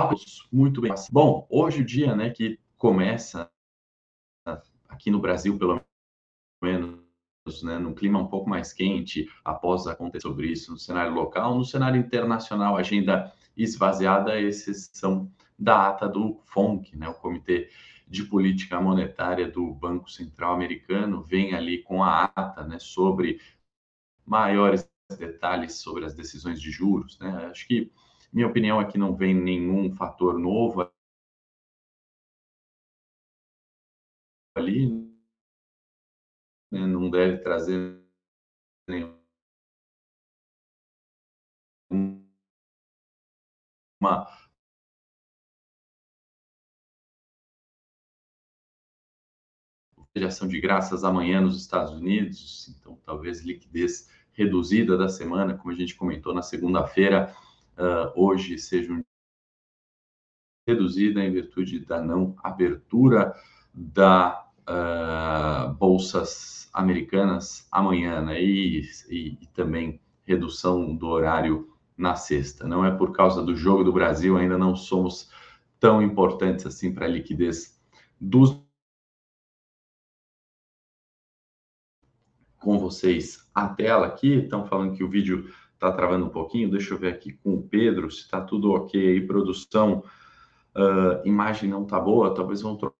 Olá, muito bem. Bom, hoje o dia, né, que começa aqui no Brasil, pelo menos, né, num clima um pouco mais quente, após acontecer sobre isso no cenário local, no cenário internacional, agenda esvaziada, exceção da ata do FONC, né, o Comitê de Política Monetária do Banco Central Americano, vem ali com a ata, né, sobre maiores detalhes sobre as decisões de juros, né? Acho que minha opinião é que não vem nenhum fator novo ali, né? não deve trazer uma ação de graças amanhã nos Estados Unidos, então talvez liquidez reduzida da semana, como a gente comentou na segunda-feira, uh, hoje seja um reduzida em virtude da não abertura da uh, bolsas americanas amanhã, né? E, e, e, também redução do horário na sexta. Não é por causa do jogo do Brasil, ainda não somos tão importantes assim para a liquidez dos com vocês a tela aqui. Estão falando que o vídeo está travando um pouquinho. Deixa eu ver aqui com o Pedro se está tudo ok aí. Produção, uh, imagem não está boa. Talvez vão trocar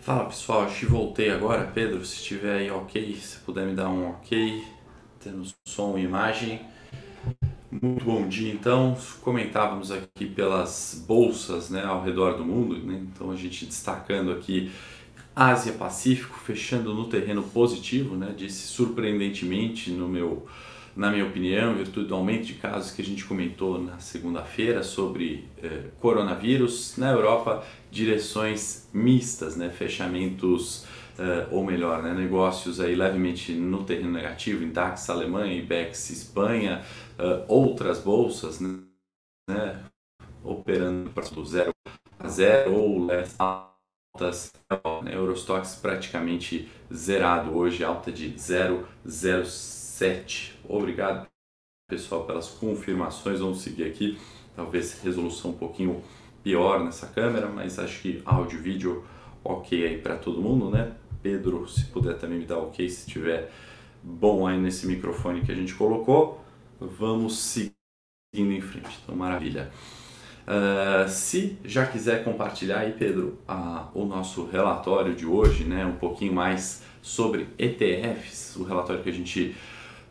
Fala pessoal, que voltei agora. Pedro, se estiver aí ok, se puder me dar um ok, tendo som e imagem. Muito bom dia, então. Comentávamos aqui pelas bolsas né, ao redor do mundo, né? então a gente destacando aqui Ásia Pacífico, fechando no terreno positivo, né? disse surpreendentemente no meu na minha opinião, em virtude do aumento de casos que a gente comentou na segunda-feira sobre eh, coronavírus, na Europa, direções mistas, né, fechamentos, eh, ou melhor, né, negócios aí levemente no terreno negativo, em DAX Alemanha, IBEX Espanha, eh, outras bolsas né, né operando do zero a zero ou altas, né, Eurostox praticamente zerado hoje, alta de 0,06 7. Obrigado, pessoal, pelas confirmações. Vamos seguir aqui. Talvez resolução um pouquinho pior nessa câmera, mas acho que áudio e vídeo ok aí para todo mundo, né? Pedro, se puder também me dar ok se tiver bom aí nesse microfone que a gente colocou. Vamos seguindo em frente. Então, maravilha. Uh, se já quiser compartilhar aí, Pedro, uh, o nosso relatório de hoje, né, um pouquinho mais sobre ETFs, o relatório que a gente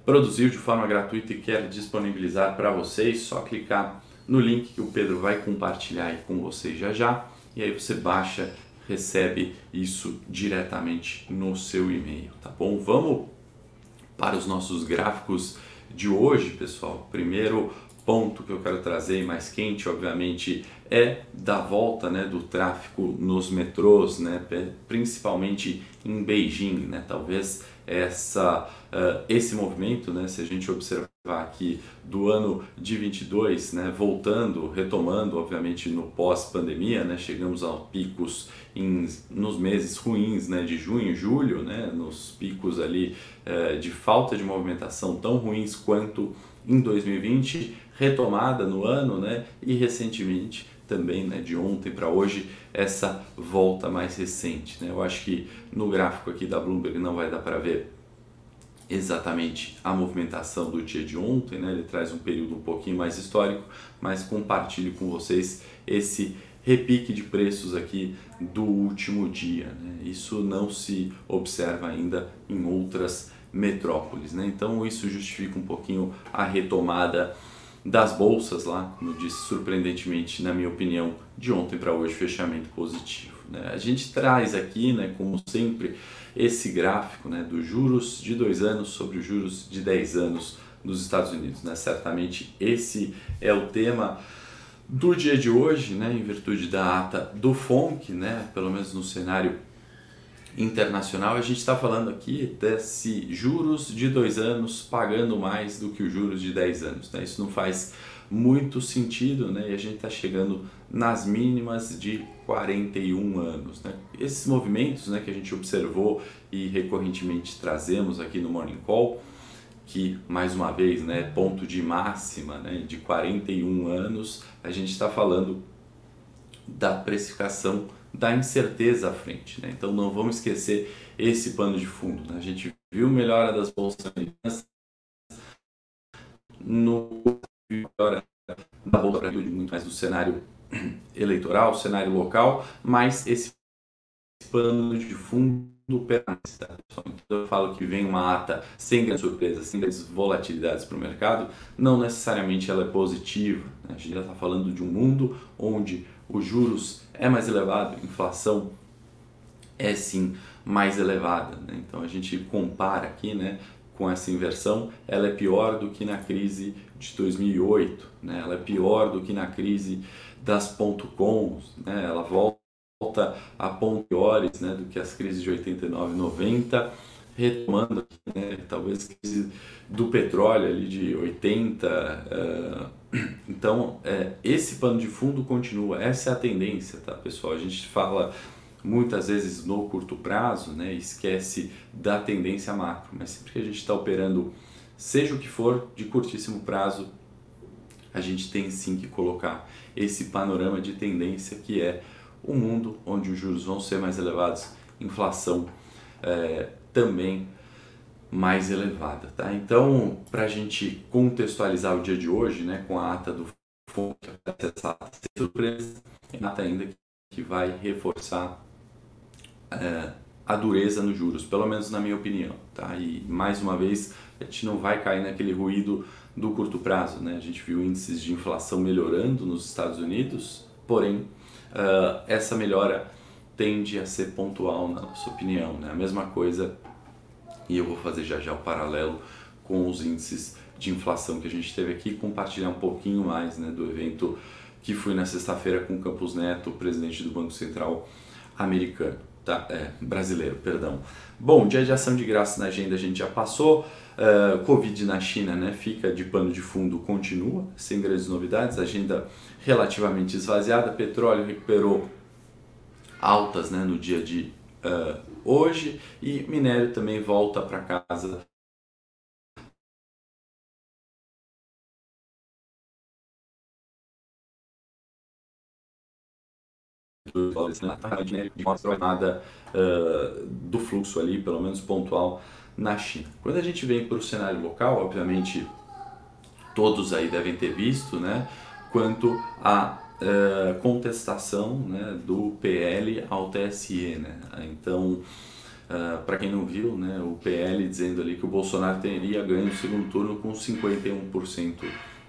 produziu de forma gratuita e quer disponibilizar para vocês, só clicar no link que o Pedro vai compartilhar aí com vocês já já e aí você baixa, recebe isso diretamente no seu e-mail, tá bom? Vamos para os nossos gráficos de hoje, pessoal. Primeiro ponto que eu quero trazer mais quente, obviamente, é da volta né, do tráfego nos metrôs, né, principalmente em Beijing. Né, talvez essa, uh, esse movimento, né, se a gente observar aqui do ano de 22, né, voltando, retomando, obviamente, no pós-pandemia, né, chegamos a picos em, nos meses ruins né, de junho e julho, né, nos picos ali uh, de falta de movimentação tão ruins quanto em 2020, retomada no ano né, e recentemente também né, de ontem para hoje essa volta mais recente. Né? Eu acho que no gráfico aqui da Bloomberg não vai dar para ver exatamente a movimentação do dia de ontem, né? ele traz um período um pouquinho mais histórico, mas compartilho com vocês esse repique de preços aqui do último dia. Né? Isso não se observa ainda em outras metrópoles. Né? Então isso justifica um pouquinho a retomada das bolsas lá, como eu disse, surpreendentemente, na minha opinião, de ontem para hoje, fechamento positivo. Né? A gente traz aqui, né, como sempre, esse gráfico né, dos juros de dois anos sobre os juros de 10 anos nos Estados Unidos. Né? Certamente esse é o tema do dia de hoje, né, em virtude da ata do FONC, né, pelo menos no cenário internacional, a gente está falando aqui desse juros de dois anos pagando mais do que os juros de 10 anos. Né? Isso não faz muito sentido né? e a gente está chegando nas mínimas de 41 anos. Né? Esses movimentos né, que a gente observou e recorrentemente trazemos aqui no Morning Call, que mais uma vez, né, ponto de máxima né, de 41 anos, a gente está falando da precificação da incerteza à frente. Né? Então não vamos esquecer esse pano de fundo. Né? A gente viu melhora das bolsas americanas no melhora da bolsa muito mais do cenário eleitoral, cenário local, mas esse pano de fundo permanece. Tá? Então eu falo que vem uma ata sem grandes surpresas, sem grandes volatilidades para o mercado, não necessariamente ela é positiva. Né? A gente já está falando de um mundo onde os juros é mais elevado, a inflação é sim mais elevada. Né? Então a gente compara aqui né, com essa inversão, ela é pior do que na crise de 2008, né? ela é pior do que na crise das ponto .coms, né? ela volta a pontos piores né, do que as crises de 89 e 90, retomando né, talvez do petróleo ali de 80, uh, então, é, esse pano de fundo continua, essa é a tendência, tá, pessoal? A gente fala muitas vezes no curto prazo, né, esquece da tendência macro, mas sempre que a gente está operando, seja o que for, de curtíssimo prazo, a gente tem sim que colocar esse panorama de tendência que é o um mundo onde os juros vão ser mais elevados, inflação é, também mais elevada. Tá? Então, para a gente contextualizar o dia de hoje, né, com a ata do FONC, surpresa, ata ainda que vai reforçar é, a dureza nos juros, pelo menos na minha opinião. Tá? E mais uma vez, a gente não vai cair naquele ruído do curto prazo. Né? A gente viu índices de inflação melhorando nos Estados Unidos, porém, uh, essa melhora tende a ser pontual, na nossa opinião. Né? A mesma coisa, e eu vou fazer já já o paralelo com os índices de inflação que a gente teve aqui, compartilhar um pouquinho mais né, do evento que fui na sexta-feira com o Campos Neto, presidente do Banco Central americano, tá? É, brasileiro, perdão. Bom, dia de ação de graça na agenda a gente já passou. Uh, Covid na China né, fica de pano de fundo, continua, sem grandes novidades, agenda relativamente esvaziada. Petróleo recuperou altas né, no dia de uh, hoje e minério também volta para casa de uh, do fluxo ali, pelo menos pontual, na China. Quando a gente vem para o cenário local, obviamente todos aí devem ter visto, né, quanto a uh, contestação né, do PL ao TSE. Né? Então, uh, para quem não viu, né, o PL dizendo ali que o Bolsonaro teria ganho o segundo turno com 51%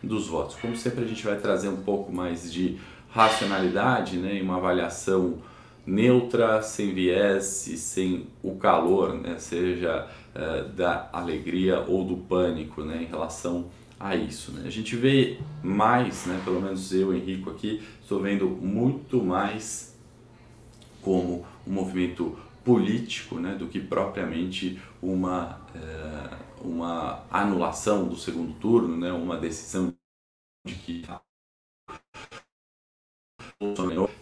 dos votos. Como sempre, a gente vai trazer um pouco mais de racionalidade né, e uma avaliação neutra, sem viés e sem o calor, né, seja uh, da alegria ou do pânico né, em relação a isso. Né. A gente vê mais, né, pelo menos eu, Henrico, aqui, estou vendo muito mais como um movimento político né, do que propriamente uma, uh, uma anulação do segundo turno, né, uma decisão de que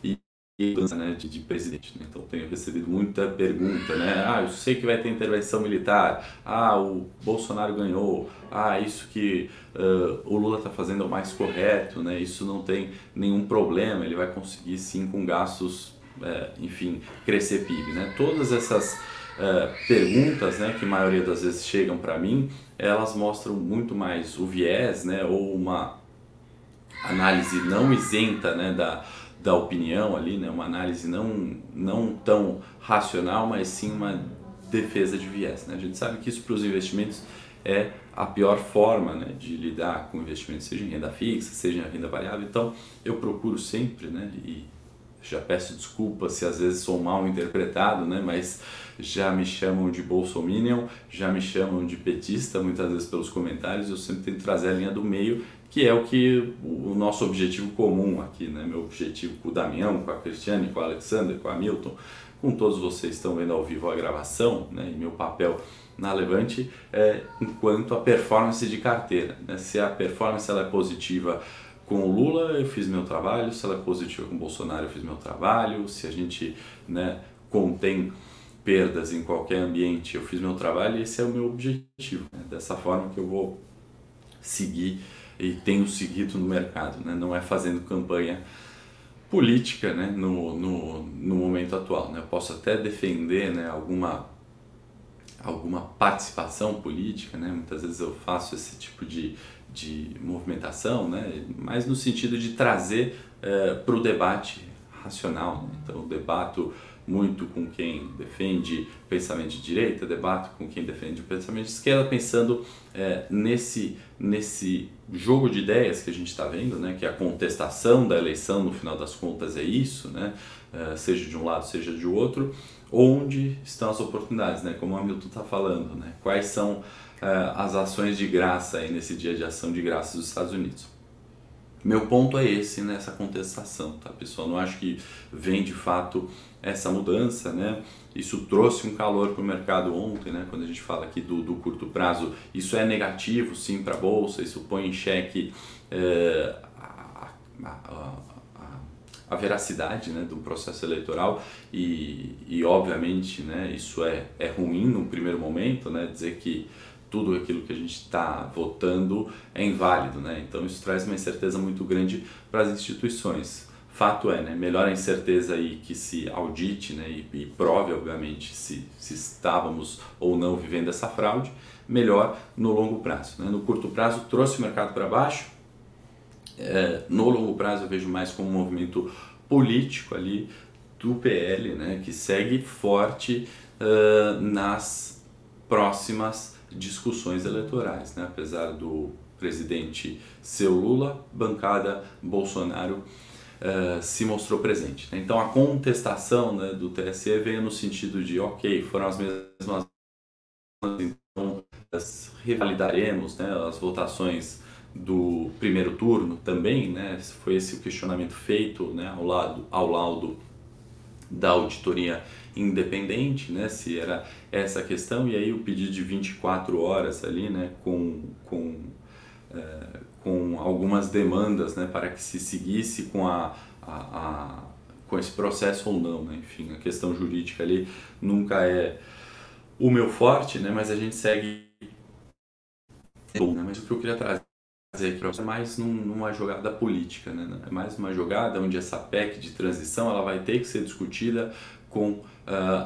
e né, de, de, presidente. Né? Então tenho recebido muita pergunta, né? Ah, eu sei que vai ter intervenção militar. Ah, o Bolsonaro ganhou. Ah, isso que uh, o Lula está fazendo é o mais correto, né? Isso não tem nenhum problema. Ele vai conseguir sim com gastos, é, enfim, crescer PIB, né? Todas essas Uh, perguntas, né, que a maioria das vezes chegam para mim, elas mostram muito mais o viés, né, ou uma análise não isenta, né, da, da opinião ali, né? uma análise não, não tão racional, mas sim uma defesa de viés. Né? A gente sabe que isso para os investimentos é a pior forma né, de lidar com investimentos, seja em renda fixa, seja em renda variável. Então eu procuro sempre, né, e já peço desculpas se às vezes sou mal interpretado, né, mas já me chamam de bolsominion, já me chamam de petista muitas vezes pelos comentários, eu sempre tento trazer a linha do meio que é o que o nosso objetivo comum aqui, né? Meu objetivo com o Damião, com a Cristiane, com o Alexander, com a Milton, com todos vocês estão vendo ao vivo a gravação, né? E meu papel na Levante é enquanto a performance de carteira, né? Se a performance ela é positiva com o Lula, eu fiz meu trabalho, se ela é positiva com o Bolsonaro, eu fiz meu trabalho, se a gente, né, contém perdas em qualquer ambiente, eu fiz meu trabalho e esse é o meu objetivo. Né? Dessa forma que eu vou seguir e tenho seguido no mercado, né? não é fazendo campanha política né? no, no, no momento atual. Né? Eu posso até defender né? alguma, alguma participação política, né? muitas vezes eu faço esse tipo de, de movimentação, né? mas no sentido de trazer é, para o debate racional. Né? Então, eu debato muito com quem defende pensamento de direita, debato com quem defende o pensamento de esquerda, pensando é, nesse, nesse jogo de ideias que a gente está vendo, né, que a contestação da eleição, no final das contas, é isso, né, é, seja de um lado, seja de outro, onde estão as oportunidades, né, como o Hamilton está falando, né, quais são é, as ações de graça aí nesse dia de ação de graça dos Estados Unidos. Meu ponto é esse nessa contestação, tá pessoal? Não acho que vem de fato essa mudança, né? Isso trouxe um calor para o mercado ontem, né? Quando a gente fala aqui do, do curto prazo, isso é negativo sim para a bolsa, isso põe em xeque é, a, a, a, a, veracidade né, do processo eleitoral e, e obviamente né, isso é, é ruim no primeiro momento, né? Dizer que tudo aquilo que a gente está votando é inválido, né? Então isso traz uma incerteza muito grande para as instituições. Fato é, né? Melhor a incerteza aí que se audite, né? E, e prove, obviamente, se, se estávamos ou não vivendo essa fraude. Melhor no longo prazo, né? No curto prazo trouxe o mercado para baixo. É, no longo prazo eu vejo mais como um movimento político ali do PL, né, que segue forte uh, nas próximas discussões eleitorais, né, apesar do presidente seu Lula, bancada Bolsonaro uh, se mostrou presente. Né? Então a contestação né, do TSE veio no sentido de, ok, foram as mesmas, então revalidaremos né, as votações do primeiro turno também, né? Foi esse o questionamento feito, né, ao lado ao laudo da auditoria independente, né, se era essa questão, e aí o pedido de 24 horas ali, né, com, com, é, com algumas demandas, né, para que se seguisse com a, a, a, com esse processo ou não, né, enfim, a questão jurídica ali nunca é o meu forte, né, mas a gente segue né, mas o que eu queria trazer para você é mais num, numa jogada política, né? É mais uma jogada onde essa PEC de transição ela vai ter que ser discutida com uh,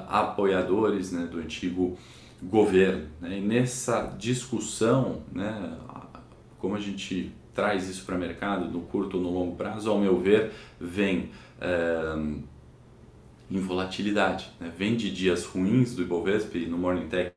apoiadores né, do antigo governo. Né? E nessa discussão, né, como a gente traz isso para o mercado no curto ou no longo prazo, ao meu ver, vem uh, em volatilidade. Né? Vem de dias ruins do Ibovespa e no Morning Tech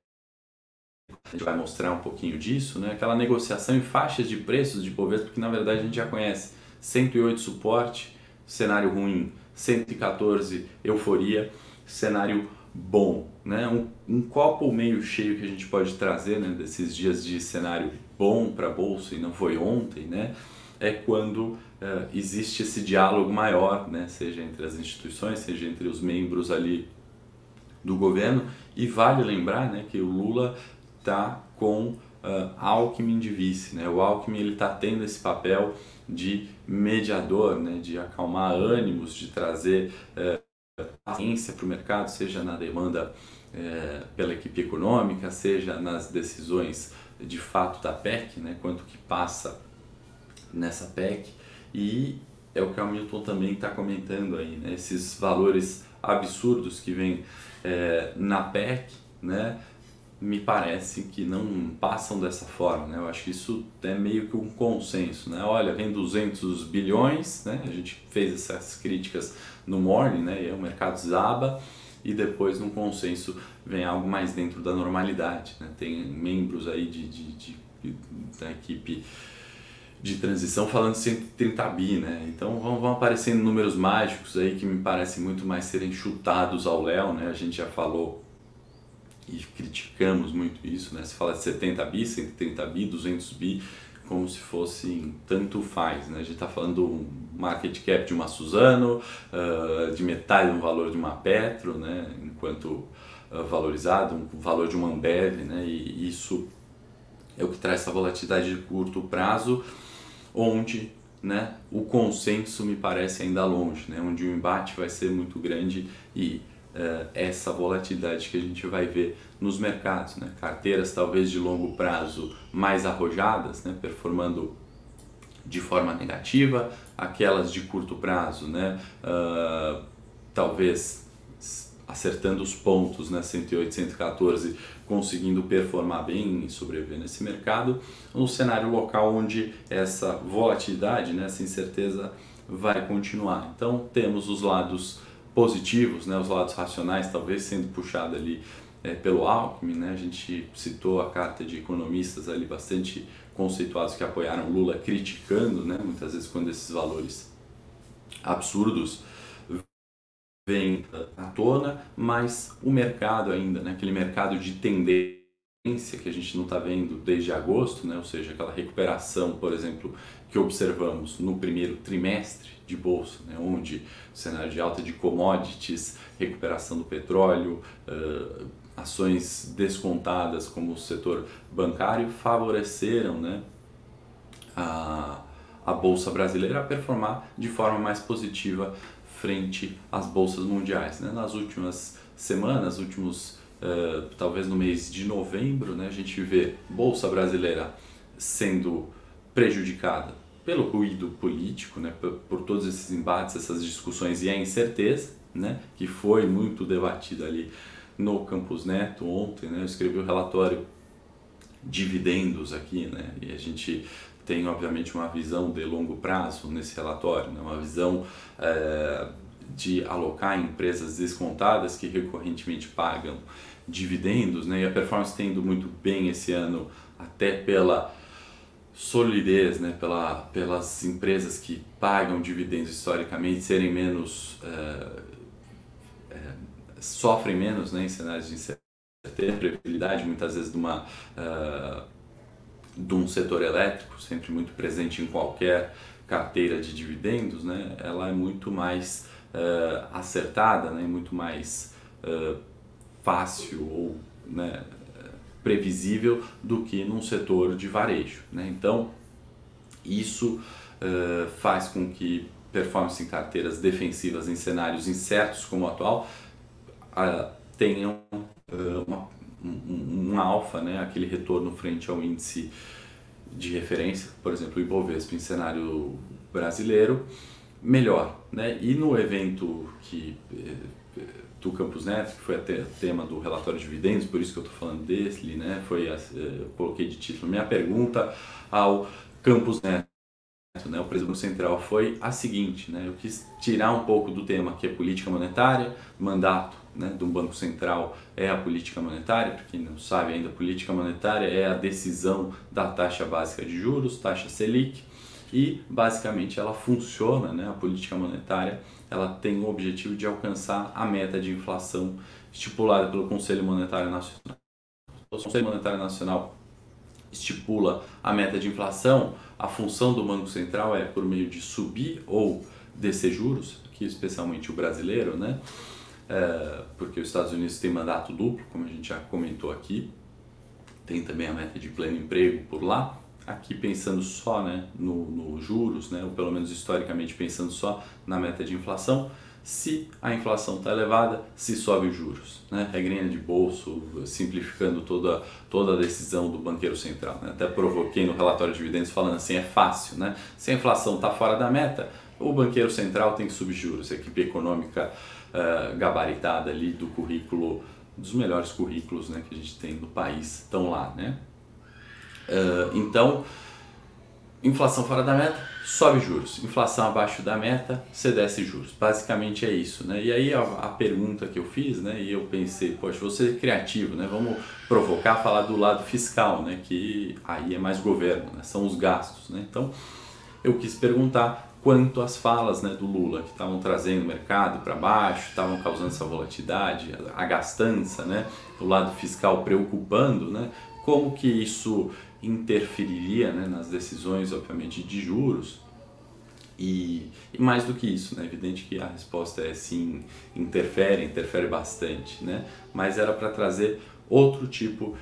a gente vai mostrar um pouquinho disso, né? aquela negociação em faixas de preços de Ibovespa, que na verdade a gente já conhece. 108 suporte, cenário ruim, 114 euforia, cenário bom. Né? Um, um copo meio cheio que a gente pode trazer né, desses dias de cenário bom para a Bolsa, e não foi ontem, né? é quando uh, existe esse diálogo maior, né? seja entre as instituições, seja entre os membros ali do governo. E vale lembrar né, que o Lula está com uh, Alckmin de vice. Né? O Alckmin está tendo esse papel de mediador, né? de acalmar ânimos, de trazer uh, paciência para o mercado, seja na demanda uh, pela equipe econômica, seja nas decisões de fato da PEC, né? quanto que passa nessa PEC. E é o que o Hamilton também está comentando aí, né? esses valores absurdos que vêm é, na PEC, né? Me parece que não passam dessa forma, né? Eu acho que isso é meio que um consenso, né? Olha, vem 200 bilhões, né? A gente fez essas críticas no Morning, né? E o mercado zaba e depois num consenso vem algo mais dentro da normalidade, né? Tem membros aí de, de, de, de da equipe de transição falando 130 bi, né? Então vão, vão aparecendo números mágicos aí que me parecem muito mais serem chutados ao léu, né? A gente já falou e criticamos muito isso, né? Se fala de 70 bi, 130 bi, 200 bi, como se fosse tanto faz, né? A gente está falando do market cap de uma Suzano, uh, de metade do valor de uma Petro, né? Enquanto uh, valorizado, um valor de uma Ambev, né? E isso é o que traz essa volatilidade de curto prazo, onde né, o consenso me parece ainda longe, né? Onde o embate vai ser muito grande e uh, essa volatilidade que a gente vai ver nos mercados. Né? Carteiras talvez de longo prazo mais arrojadas, né? performando de forma negativa, aquelas de curto prazo, né? Uh, talvez acertando os pontos, né? 108, 114, conseguindo performar bem e sobreviver nesse mercado, no cenário local onde essa volatilidade, né? essa incerteza vai continuar. Então temos os lados positivos, né, os lados racionais talvez sendo puxado ali é, pelo Alckmin, né, a gente citou a carta de economistas ali bastante conceituados que apoiaram Lula criticando, né, muitas vezes quando esses valores absurdos vêm à tona, mas o mercado ainda, né, aquele mercado de tendência que a gente não está vendo desde agosto, né, ou seja, aquela recuperação, por exemplo, que observamos no primeiro trimestre de bolsa, né, onde o cenário de alta de commodities, recuperação do petróleo, uh, ações descontadas como o setor bancário favoreceram né, a, a bolsa brasileira a performar de forma mais positiva frente às bolsas mundiais. Né? Nas últimas semanas, últimos uh, talvez no mês de novembro, né, a gente vê bolsa brasileira sendo prejudicada pelo ruído político, né, por, por, todos esses embates, essas discussões e a incerteza, né, que foi muito debatida ali no Campus Neto ontem, né, eu escrevi o um relatório dividendos aqui, né, e a gente tem obviamente uma visão de longo prazo nesse relatório, né, uma visão é, de alocar em empresas descontadas que recorrentemente pagam dividendos, né? E a performance tem ido muito bem esse ano, até pela solidez, né? Pela, pelas empresas que pagam dividendos historicamente serem menos uh, uh, sofrem menos, né? Em cenários de incerteza, previsibilidade, muitas vezes de uma uh, de um setor elétrico, sempre muito presente em qualquer carteira de dividendos, né? Ela é muito mais acertada, né? Muito mais fácil ou né, previsível do que num setor de varejo. Né? Então, isso uh, faz com que performance em carteiras defensivas em cenários incertos como o atual uh, tenham uh, uma, um, um alfa, né? aquele retorno frente ao índice de referência, por exemplo, o Ibovespa em cenário brasileiro, melhor. Né? E no evento que do Campus Neto, que foi até tema do relatório de dividendos, por isso que eu estou falando dele, né? Foi, eh, eu coloquei de título minha pergunta ao Campus Neto, né? O presidente central foi a seguinte, né? Eu quis tirar um pouco do tema que é política monetária, mandato, né? Do Banco Central é a política monetária, para quem não sabe ainda, política monetária é a decisão da taxa básica de juros, taxa Selic e basicamente ela funciona, né, a política monetária, ela tem o objetivo de alcançar a meta de inflação estipulada pelo Conselho Monetário Nacional. O Conselho Monetário Nacional estipula a meta de inflação, a função do Banco Central é por meio de subir ou descer juros, aqui especialmente o brasileiro, né? É, porque os Estados Unidos têm mandato duplo, como a gente já comentou aqui, tem também a meta de pleno emprego por lá, aqui pensando só né, no, no, juros, né, ou pelo menos historicamente pensando só na meta de inflação, se a inflação está elevada, se sobe os juros. Né? Regrinha de bolso, simplificando toda, toda a decisão do banqueiro central. Né? Até provoquei no relatório de dividendos falando assim, é fácil. Né? Se a inflação está fora da meta, o banqueiro central tem que subir juros. A equipe econômica uh, gabaritada ali do currículo, dos melhores currículos né, que a gente tem no país, estão lá. Né? Uh, então, inflação fora da meta, sobe juros. Inflação abaixo da meta, você desce juros. Basicamente é isso, né? E aí a, a, pergunta que eu fiz, né? E eu pensei, poxa, vou ser criativo, né? Vamos provocar, falar do lado fiscal, né? Que aí é mais governo, né? São os gastos, né? Então, eu quis perguntar quanto às falas né, do Lula, que estavam trazendo o mercado para baixo, estavam causando essa volatilidade, a gastança, né, o lado fiscal preocupando, né, como que isso interferiria né, nas decisões, obviamente, de juros. E, e, mais do que isso, né? é evidente que a resposta é sim, interfere, interfere bastante, né? mas era para trazer outro tipo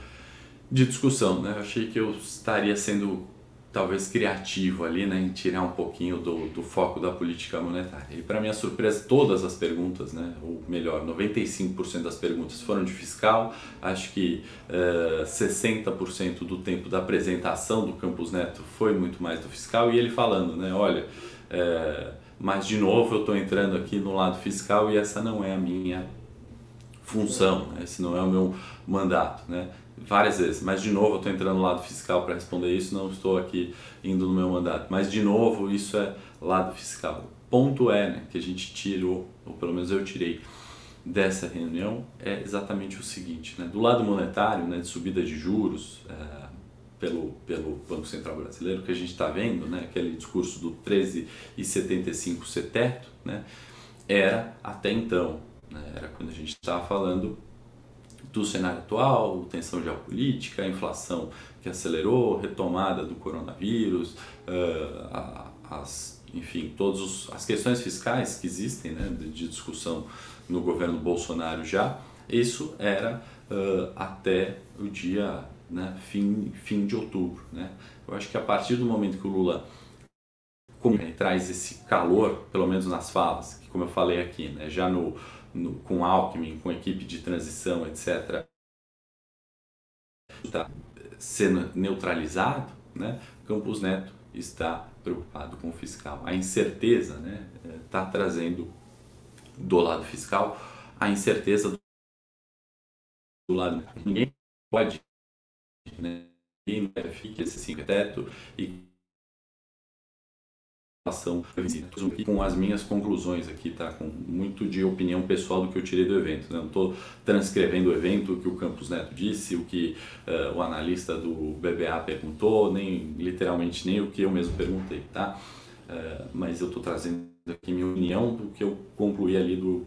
de discussão. Né? Eu achei que eu estaria sendo talvez criativo ali, né, em tirar um pouquinho do, do foco da política monetária. E para minha surpresa, todas as perguntas, né, ou melhor, 95% das perguntas foram de fiscal. Acho que uh, eh, 60% do tempo da apresentação do Campus Neto foi muito mais do fiscal e ele falando, né, olha, uh, mas de novo eu estou entrando aqui no lado fiscal e essa não é a minha função, né? esse não é o meu mandato, né? Várias vezes, mas de novo eu estou entrando no lado fiscal para responder isso, não estou aqui indo no meu mandato, mas de novo isso é lado fiscal. Ponto é né, que a gente tirou, ou pelo menos eu tirei dessa reunião, é exatamente o seguinte, né, do lado monetário, né, de subida de juros é, pelo, pelo Banco Central Brasileiro, que a gente está vendo, né, aquele discurso do 13,75 ser né, era até então, né, era quando a gente estava falando do cenário atual, tensão geopolítica, inflação que acelerou, retomada do coronavírus, uh, as, enfim, todas as questões fiscais que existem né, de, de, discussão no governo Bolsonaro já, isso era uh, até o dia né, fim, fim de outubro. Né? Eu acho que a partir do momento que o Lula traz esse calor, pelo menos nas falas, que como eu falei aqui, né, já no no, com Alckmin, com equipe de transição, etc., está sendo neutralizado, né? Campos Neto está preocupado com o fiscal. A incerteza está né, tá trazendo do lado fiscal a incerteza do lado. Ninguém pode né, ninguém esse cinco teto e inflação com as minhas conclusões aqui, tá? Com muito de opinião pessoal do que eu tirei do evento. Né? Não estou transcrevendo o evento, o que o Campos Neto disse, o que uh, o analista do BBA perguntou, nem literalmente nem o que eu mesmo perguntei, tá? Uh, mas eu estou trazendo aqui minha opinião do que eu concluí ali do,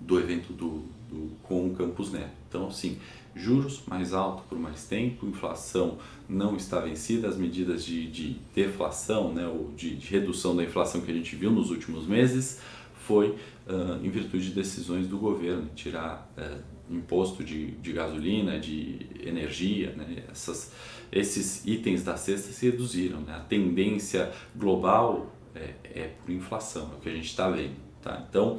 do evento do, do, com o Campos Neto. Então, assim, juros mais alto por mais tempo, inflação não está vencida, as medidas de, de deflação, né, ou de, de, redução da inflação que a gente viu nos últimos meses, foi uh, em virtude de decisões do governo, tirar uh, imposto de, de gasolina, de energia, né, essas, esses itens da cesta se reduziram. Né, a tendência global é, é por inflação, é o que a gente está vendo. Tá? Então,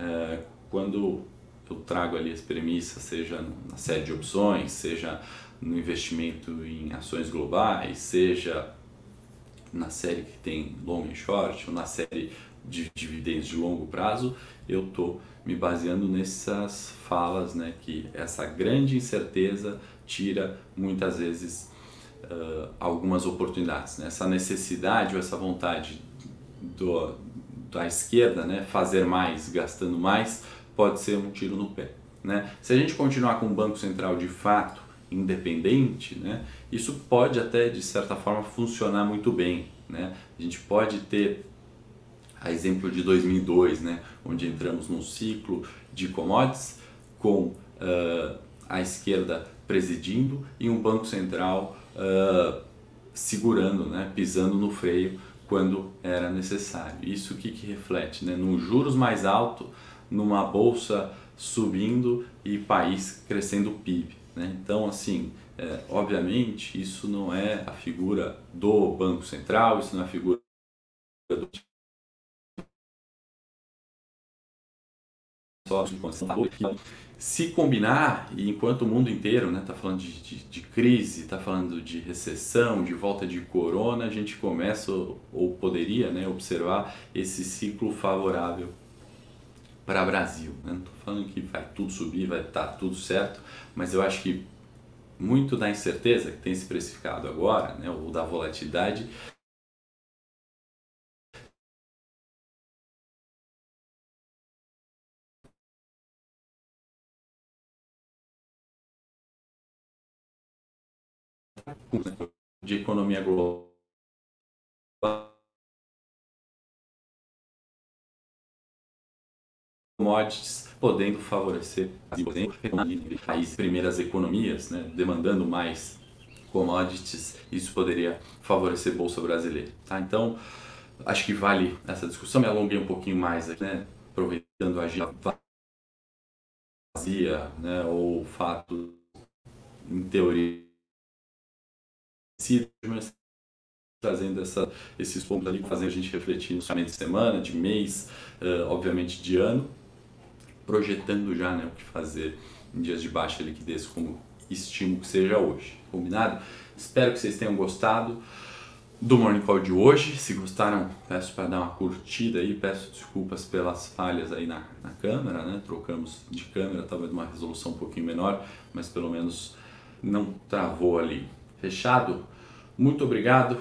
uh, quando eu trago ali as premissas, seja na série de opções, seja no investimento em ações globais, seja na série que tem long e short, ou na série de dividendos de longo prazo, eu estou me baseando nessas falas, né, que essa grande incerteza tira muitas vezes uh, algumas oportunidades. Né? Essa necessidade ou essa vontade do, da esquerda, né, fazer mais gastando mais, pode ser um tiro no pé. Né? Se a gente continuar com o Banco Central de fato independente, né, isso pode até de certa forma funcionar muito bem. Né? A gente pode ter a exemplo de 2002, né, onde entramos num ciclo de commodities com uh, a esquerda presidindo e um banco central uh, segurando, né, pisando no freio quando era necessário. Isso que, que reflete, né, num juros mais alto, numa bolsa subindo e país crescendo o PIB. Né? Então, assim, é, obviamente, isso não é a figura do Banco Central, isso não é a figura do se combinar, e enquanto o mundo inteiro está né, tá falando de, de, de crise, está falando de recessão, de volta de corona, a gente começa, ou poderia né, observar esse ciclo favorável para o Brasil. Né? Não estou falando que vai tudo subir, vai estar tá tudo certo, mas eu acho que muito da incerteza que tem se precificado agora, né, ou da volatilidade, de economia global commodities, podendo favorecer as primeiras economias, né, demandando mais commodities, isso poderia favorecer a Bolsa Brasileira. Tá? Então, acho que vale essa discussão, me alonguei um pouquinho mais aqui, né, aproveitando a agenda vazia, né, ou fato, em teoria, mas trazendo essa, esses pontos ali, fazendo a gente refletir no de semana, de mês, uh, obviamente de ano, projetando já né, o que fazer em dias de baixa liquidez, como estimo que seja hoje. Combinado? Espero que vocês tenham gostado do Morning Call de hoje. Se gostaram, peço para dar uma curtida aí, peço desculpas pelas falhas aí na, na câmera, né? Trocamos de câmera, talvez uma resolução um pouquinho menor, mas pelo menos não travou ali. Fechado? Muito obrigado.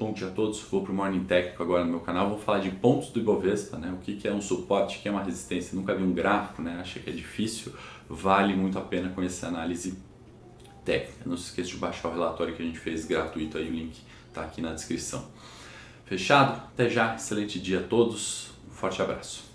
Bom dia a todos, vou para o Morning Técnico agora no meu canal, vou falar de pontos do Ibovespa, né? o que, é um suporte, o que é uma resistência, nunca vi um gráfico, né? acha que é difícil, vale muito a pena conhecer a análise técnica. Não se esqueça de baixar o relatório que a gente fez gratuito, aí o link está aqui na descrição. Fechado? Até já, excelente dia a todos, um forte abraço.